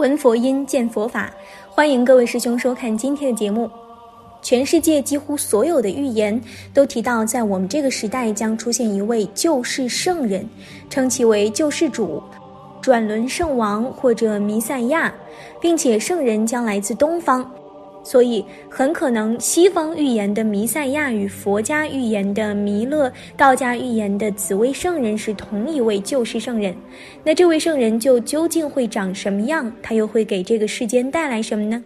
闻佛音，见佛法，欢迎各位师兄收看今天的节目。全世界几乎所有的预言都提到，在我们这个时代将出现一位救世圣人，称其为救世主、转轮圣王或者弥赛亚，并且圣人将来自东方。所以，很可能西方预言的弥赛亚与佛家预言的弥勒、道家预言的紫薇圣人是同一位救世圣人。那这位圣人就究竟会长什么样？他又会给这个世间带来什么呢？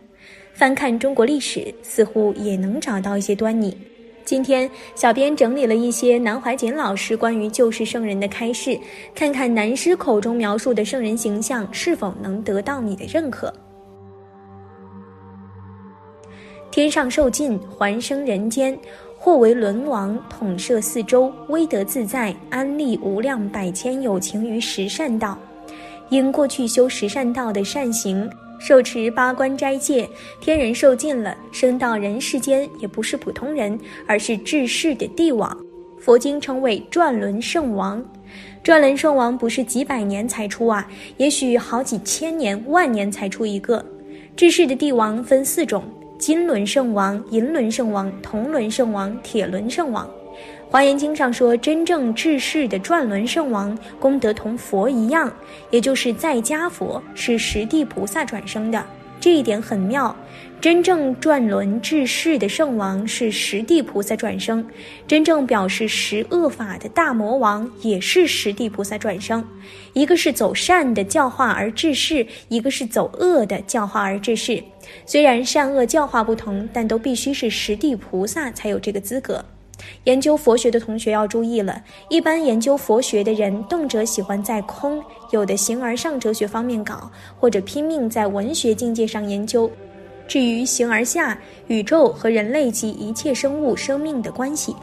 翻看中国历史，似乎也能找到一些端倪。今天，小编整理了一些南怀瑾老师关于救世圣人的开示，看看南师口中描述的圣人形象是否能得到你的认可。天上受尽，还生人间；或为轮王，统摄四周，威德自在，安利无量百千有情于十善道。因过去修十善道的善行，受持八关斋戒，天人受尽了，升到人世间，也不是普通人，而是治世的帝王。佛经称为转轮圣王。转轮圣王不是几百年才出啊，也许好几千年、万年才出一个。治世的帝王分四种。金轮圣王、银轮圣王、铜轮圣王、铁轮圣王，《华严经》上说，真正治世的转轮圣王功德同佛一样，也就是在家佛，是十地菩萨转生的。这一点很妙。真正转轮治世的圣王是十地菩萨转生，真正表示十恶法的大魔王也是十地菩萨转生。一个是走善的教化而治世，一个是走恶的教化而治世。虽然善恶教化不同，但都必须是十地菩萨才有这个资格。研究佛学的同学要注意了，一般研究佛学的人，动辄喜欢在空，有的形而上哲学方面搞，或者拼命在文学境界上研究。至于形而下，宇宙和人类及一切生物生命的关系，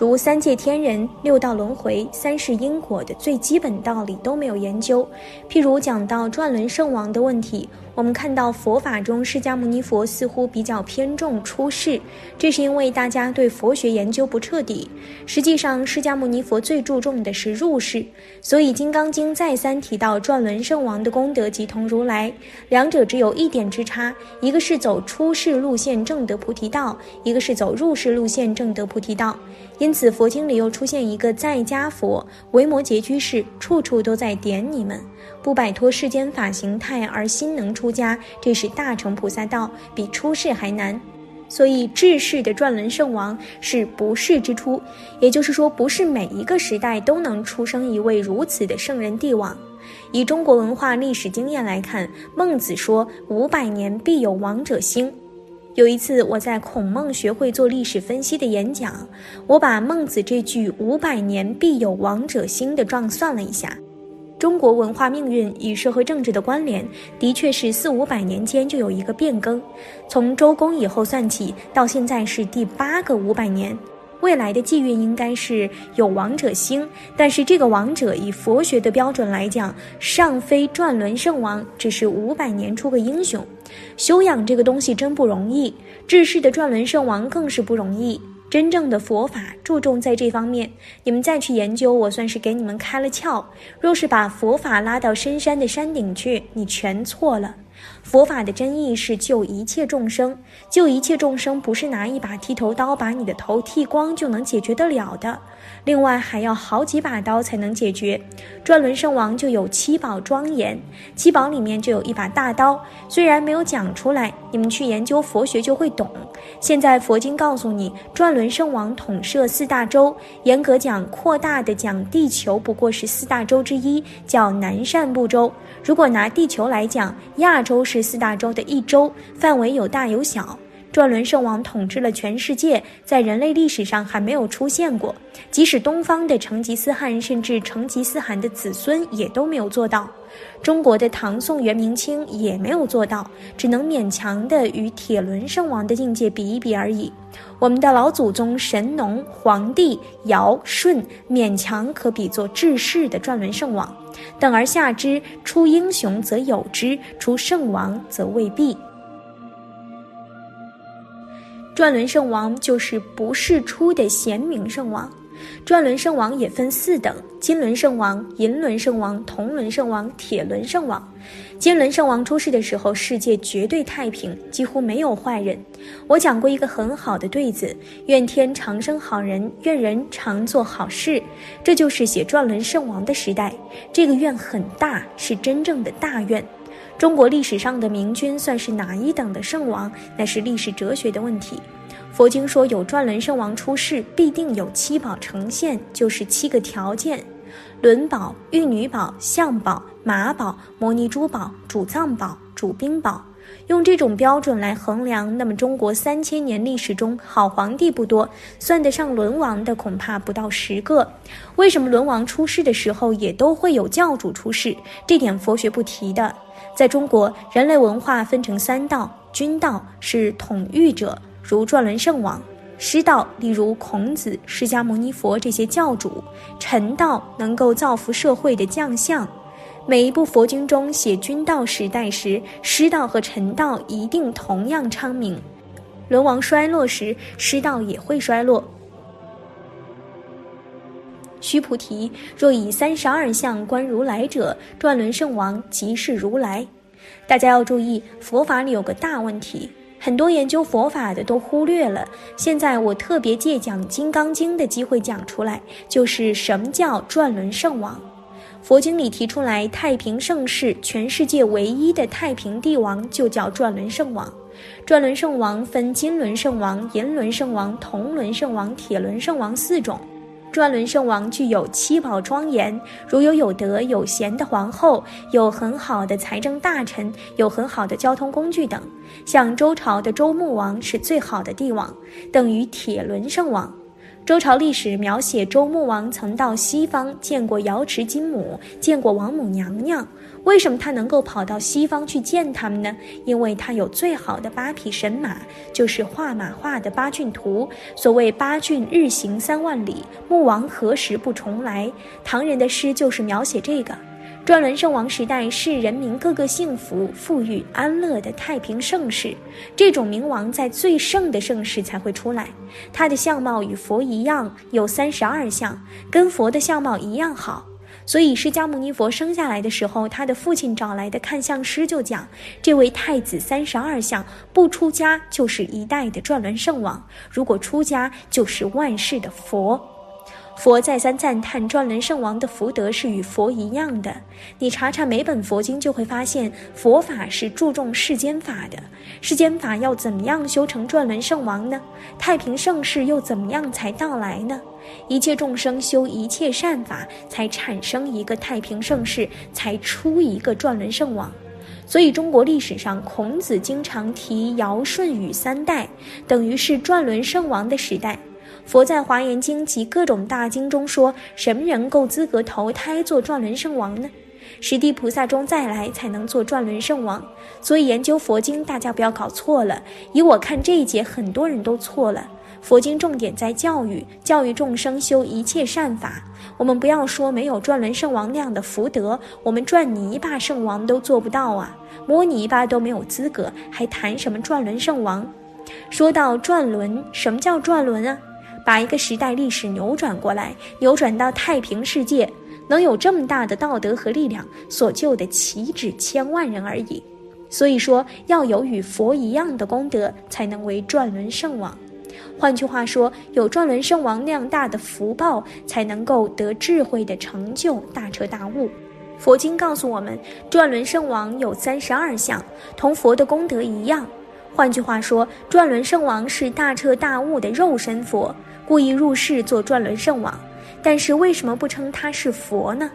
如三界天人、六道轮回、三世因果的最基本道理都没有研究。譬如讲到转轮圣王的问题。我们看到佛法中，释迦牟尼佛似乎比较偏重出世，这是因为大家对佛学研究不彻底。实际上，释迦牟尼佛最注重的是入世，所以《金刚经》再三提到转轮圣王的功德即同如来，两者只有一点之差，一个是走出世路线正得菩提道，一个是走入世路线正得菩提道。因此，佛经里又出现一个在家佛，维摩诘居士，处处都在点你们。不摆脱世间法形态而心能出家，这是大乘菩萨道，比出世还难。所以治世的转轮圣王是不世之初，也就是说，不是每一个时代都能出生一位如此的圣人帝王。以中国文化历史经验来看，孟子说五百年必有王者兴。有一次我在孔孟学会做历史分析的演讲，我把孟子这句五百年必有王者兴的账算了一下。中国文化命运与社会政治的关联，的确是四五百年间就有一个变更。从周公以后算起，到现在是第八个五百年。未来的际遇应该是有王者兴，但是这个王者以佛学的标准来讲，尚非转轮圣王，只是五百年出个英雄。修养这个东西真不容易，治世的转轮圣王更是不容易。真正的佛法注重在这方面，你们再去研究，我算是给你们开了窍。若是把佛法拉到深山的山顶去，你全错了。佛法的真意是救一切众生，救一切众生不是拿一把剃头刀把你的头剃光就能解决得了的。另外还要好几把刀才能解决。转轮圣王就有七宝庄严，七宝里面就有一把大刀，虽然没有讲出来，你们去研究佛学就会懂。现在佛经告诉你，转轮圣王统摄四大洲，严格讲，扩大的讲，地球不过是四大洲之一，叫南赡部洲。如果拿地球来讲，亚洲是四大洲的一洲，范围有大有小。转轮圣王统治了全世界，在人类历史上还没有出现过。即使东方的成吉思汗，甚至成吉思汗的子孙也都没有做到。中国的唐宋元明清也没有做到，只能勉强的与铁轮圣王的境界比一比而已。我们的老祖宗神农、黄帝、尧、舜，勉强可比作治世的转轮圣王。等而下之，出英雄则有之，出圣王则未必。转轮圣王就是不世出的贤明圣王。转轮圣王也分四等：金轮圣王、银轮圣王、铜轮圣王、铁轮圣王。金轮圣王出世的时候，世界绝对太平，几乎没有坏人。我讲过一个很好的对子：愿天长生好人，愿人常做好事。这就是写转轮圣王的时代。这个愿很大，是真正的大愿。中国历史上的明君算是哪一等的圣王？那是历史哲学的问题。佛经说有转轮圣王出世，必定有七宝呈现，就是七个条件。轮宝、玉女宝、象宝、马宝、摩尼珠宝、主藏宝、主兵宝，用这种标准来衡量，那么中国三千年历史中好皇帝不多，算得上轮王的恐怕不到十个。为什么轮王出世的时候也都会有教主出世？这点佛学不提的。在中国，人类文化分成三道：君道是统御者，如转轮圣王。师道，例如孔子、释迦牟尼佛这些教主；臣道，能够造福社会的将相。每一部佛经中写君道时代时，师道和臣道一定同样昌明。轮王衰落时，师道也会衰落。须菩提，若以三十二相观如来者，转轮圣王即是如来。大家要注意，佛法里有个大问题。很多研究佛法的都忽略了，现在我特别借讲《金刚经》的机会讲出来，就是什么叫转轮圣王。佛经里提出来，太平盛世，全世界唯一的太平帝王就叫转轮圣王。转轮圣王分金轮圣王、银轮圣王、铜轮圣王、铁轮圣王四种。转轮圣王具有七宝庄严，如有有德有贤的皇后，有很好的财政大臣，有很好的交通工具等。像周朝的周穆王是最好的帝王，等于铁轮圣王。周朝历史描写周穆王曾到西方见过瑶池金母，见过王母娘娘。为什么他能够跑到西方去见他们呢？因为他有最好的八匹神马，就是画马画的八骏图。所谓八骏日行三万里，穆王何时不重来？唐人的诗就是描写这个。转轮圣王时代是人民个个幸福、富裕、安乐的太平盛世。这种明王在最盛的盛世才会出来。他的相貌与佛一样，有三十二相，跟佛的相貌一样好。所以，释迦牟尼佛生下来的时候，他的父亲找来的看相师就讲：这位太子三十二相，不出家就是一代的转轮圣王；如果出家，就是万世的佛。佛再三赞叹转轮圣王的福德是与佛一样的。你查查每本佛经，就会发现佛法是注重世间法的。世间法要怎么样修成转轮圣王呢？太平盛世又怎么样才到来呢？一切众生修一切善法，才产生一个太平盛世，才出一个转轮圣王。所以中国历史上，孔子经常提尧舜禹三代，等于是转轮圣王的时代。佛在《华严经》及各种大经中说，什么人够资格投胎做转轮圣王呢？十地菩萨中再来才能做转轮圣王。所以研究佛经，大家不要搞错了。以我看这一节，很多人都错了。佛经重点在教育，教育众生修一切善法。我们不要说没有转轮圣王那样的福德，我们转泥巴圣王都做不到啊，摸泥巴都没有资格，还谈什么转轮圣王？说到转轮，什么叫转轮啊？把一个时代历史扭转过来，扭转到太平世界，能有这么大的道德和力量，所救的岂止千万人而已。所以说，要有与佛一样的功德，才能为转轮圣王。换句话说，有转轮圣王那样大的福报，才能够得智慧的成就，大彻大悟。佛经告诉我们，转轮圣王有三十二相，同佛的功德一样。换句话说，转轮圣王是大彻大悟的肉身佛。故意入世做转轮圣王，但是为什么不称他是佛呢？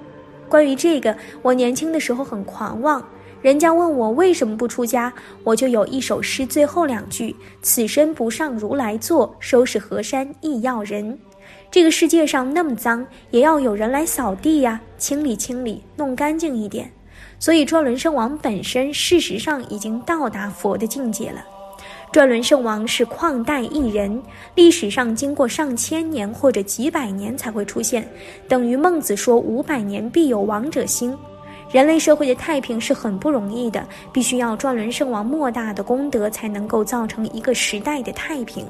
关于这个，我年轻的时候很狂妄，人家问我为什么不出家，我就有一首诗，最后两句：“此身不上如来坐，收拾河山亦要人。”这个世界上那么脏，也要有人来扫地呀，清理清理，弄干净一点。所以转轮圣王本身事实上已经到达佛的境界了。转轮圣王是旷代一人，历史上经过上千年或者几百年才会出现，等于孟子说五百年必有王者兴。人类社会的太平是很不容易的，必须要转轮圣王莫大的功德才能够造成一个时代的太平。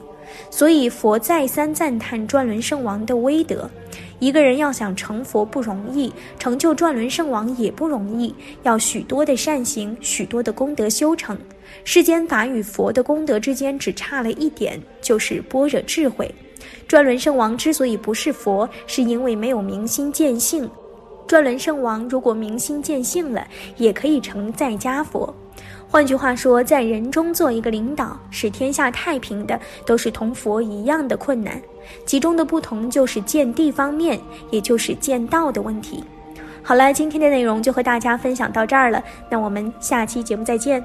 所以佛再三赞叹转轮圣王的威德。一个人要想成佛不容易，成就转轮圣王也不容易，要许多的善行，许多的功德修成。世间法与佛的功德之间只差了一点，就是般若智慧。转轮圣王之所以不是佛，是因为没有明心见性。转轮圣王如果明心见性了，也可以成在家佛。换句话说，在人中做一个领导，使天下太平的，都是同佛一样的困难。其中的不同就是见地方面，也就是见道的问题。好了，今天的内容就和大家分享到这儿了，那我们下期节目再见。